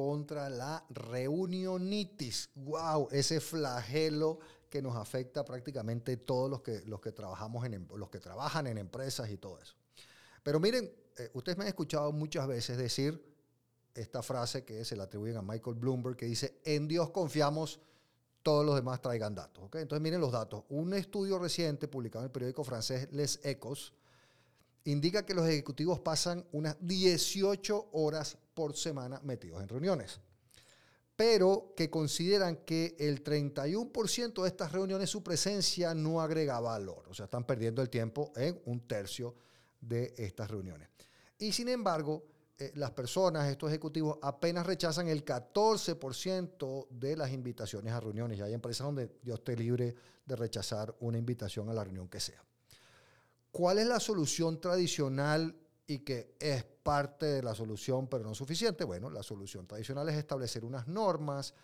contra la reunionitis? ¡Wow! Ese flagelo que nos afecta prácticamente todos los que, los que, trabajamos en, em, los que trabajan en empresas y todo eso. Pero miren, eh, ustedes me han escuchado muchas veces decir esta frase que se la atribuyen a Michael Bloomberg, que dice, en Dios confiamos, todos los demás traigan datos. Entonces miren los datos. Un estudio reciente publicado en el periódico francés Les Echos indica que los ejecutivos pasan unas 18 horas por semana metidos en reuniones, pero que consideran que el 31% de estas reuniones su presencia no agrega valor, o sea, están perdiendo el tiempo en un tercio de estas reuniones. Y sin embargo, eh, las personas, estos ejecutivos, apenas rechazan el 14% de las invitaciones a reuniones. Y hay empresas donde Dios esté libre de rechazar una invitación a la reunión que sea. ¿Cuál es la solución tradicional y que es parte de la solución, pero no suficiente? Bueno, la solución tradicional es establecer unas normas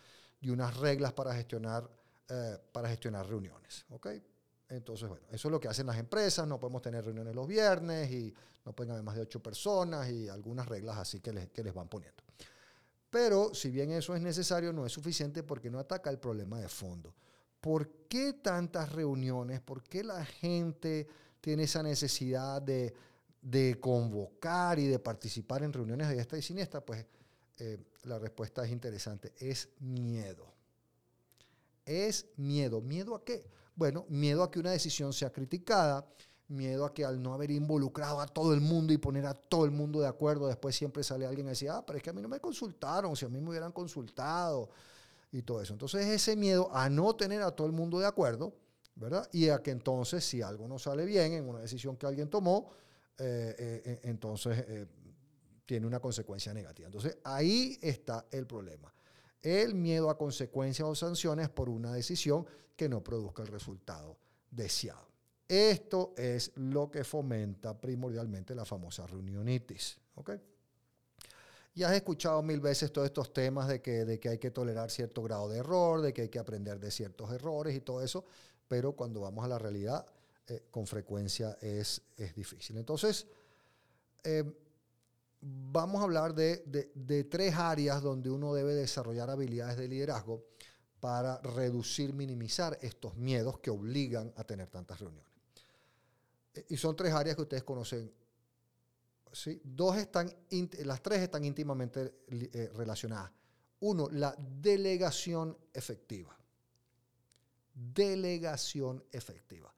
y unas reglas para gestionar, eh, para gestionar reuniones. ¿okay? Entonces, bueno, eso es lo que hacen las empresas, no podemos tener reuniones los viernes y no pueden haber más de ocho personas y algunas reglas así que les, que les van poniendo. Pero si bien eso es necesario, no es suficiente porque no ataca el problema de fondo. ¿Por qué tantas reuniones? ¿Por qué la gente tiene esa necesidad de, de convocar y de participar en reuniones de esta y siniestra? Pues eh, la respuesta es interesante, es miedo. Es miedo. ¿Miedo a qué? Bueno, miedo a que una decisión sea criticada, miedo a que al no haber involucrado a todo el mundo y poner a todo el mundo de acuerdo, después siempre sale alguien y dice, ah, pero es que a mí no me consultaron, si a mí me hubieran consultado y todo eso. Entonces ese miedo a no tener a todo el mundo de acuerdo, ¿verdad? Y a que entonces si algo no sale bien en una decisión que alguien tomó, eh, eh, eh, entonces tiene una consecuencia negativa. Entonces ahí está el problema el miedo a consecuencias o sanciones por una decisión que no produzca el resultado deseado. Esto es lo que fomenta primordialmente la famosa reunionitis. ¿okay? Y has escuchado mil veces todos estos temas de que, de que hay que tolerar cierto grado de error, de que hay que aprender de ciertos errores y todo eso, pero cuando vamos a la realidad, eh, con frecuencia es, es difícil. Entonces, eh, vamos a hablar de, tres áreas donde uno debe desarrollar habilidades de liderazgo para reducir, minimizar estos miedos que obligan a tener tantas reuniones. E, y son tres áreas que ustedes conocen. ¿sí? Dos están, las tres están íntimamente eh, relacionadas. Uno, la delegación efectiva. Delegación efectiva.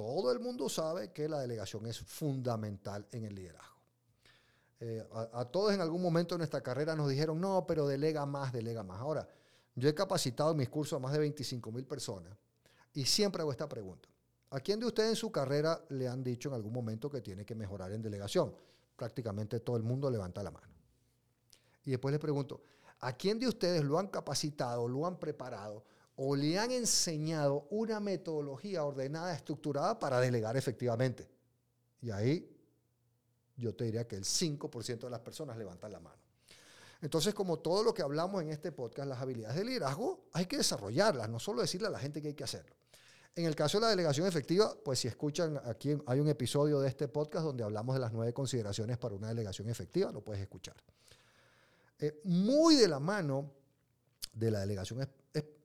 Todo el mundo sabe que la delegación es fundamental en el liderazgo. Eh, a, todos en algún momento de nuestra carrera nos dijeron, no, pero delega más, delega más. Ahora, yo he capacitado en mis cursos a más de 25 mil personas y siempre hago esta pregunta. ¿A quién de ustedes en su carrera le han dicho en algún momento que tiene que mejorar en delegación? Prácticamente todo el mundo levanta la mano. Y después le pregunto, ¿a quién de ustedes lo han capacitado, lo han preparado o le han enseñado una metodología ordenada, estructurada para delegar efectivamente? Y ahí yo te diría que el 5% de las personas levantan la mano. Entonces, como todo lo que hablamos en este podcast, las habilidades de liderazgo hay que desarrollarlas, no solo decirle a la gente que hay que hacerlo. En el caso de la delegación efectiva, pues si escuchan aquí hay un episodio de este podcast donde hablamos de las nueve consideraciones para una delegación efectiva, lo puedes escuchar. Eh, muy de la mano de la delegación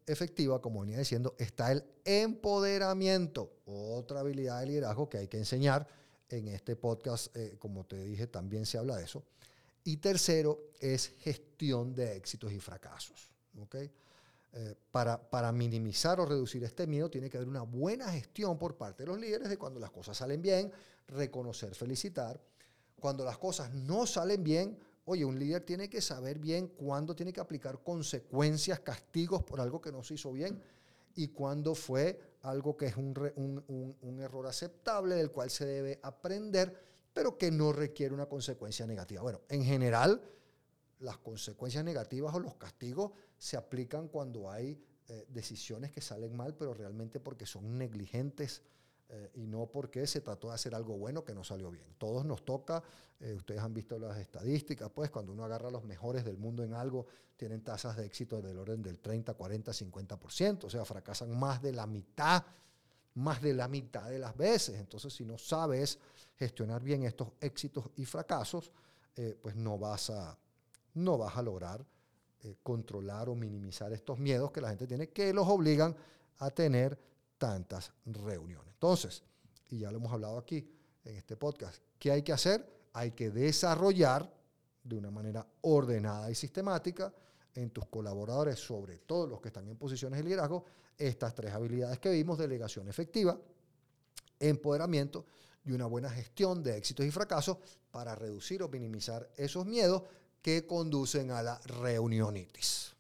efectiva, como venía diciendo, está el empoderamiento, otra habilidad de liderazgo que hay que enseñar en este podcast, eh, como te dije, también se habla de eso. Y tercero es gestión de éxitos y fracasos. ¿okay? Eh, para, para, minimizar o reducir este miedo tiene que haber una buena gestión por parte de los líderes de cuando las cosas salen bien, reconocer, felicitar. Cuando las cosas no salen bien, oye, un líder tiene que saber bien cuándo tiene que aplicar consecuencias, castigos por algo que no se hizo bien y cuándo fue algo que es un, error aceptable del cual se debe aprender, pero que no requiere una consecuencia negativa. Bueno, en general, las consecuencias negativas o los castigos se aplican cuando hay eh, decisiones que salen mal, pero realmente porque son negligentes eh, y no porque se trató de hacer algo bueno que no salió bien. Todos nos toca, eh, ustedes han visto las estadísticas, pues cuando uno agarra a los mejores del mundo en algo, tienen tasas de éxito del orden del 30, 40, 50%, o sea, fracasan más de la mitad, más de la mitad de las veces. Entonces, si no sabes gestionar bien estos éxitos y fracasos, pues no vas a, no vas a lograr eh, controlar o minimizar estos miedos que la gente tiene que los obligan a tener tantas reuniones. Entonces, y ya lo hemos hablado aquí en este podcast, ¿qué hay que hacer? Hay que desarrollar de una manera ordenada y sistemática en tus colaboradores, sobre todo los que están en posiciones de liderazgo, estas tres habilidades que vimos, delegación efectiva, empoderamiento y una buena gestión de éxitos y fracasos para reducir o minimizar esos miedos que conducen a la reunionitis.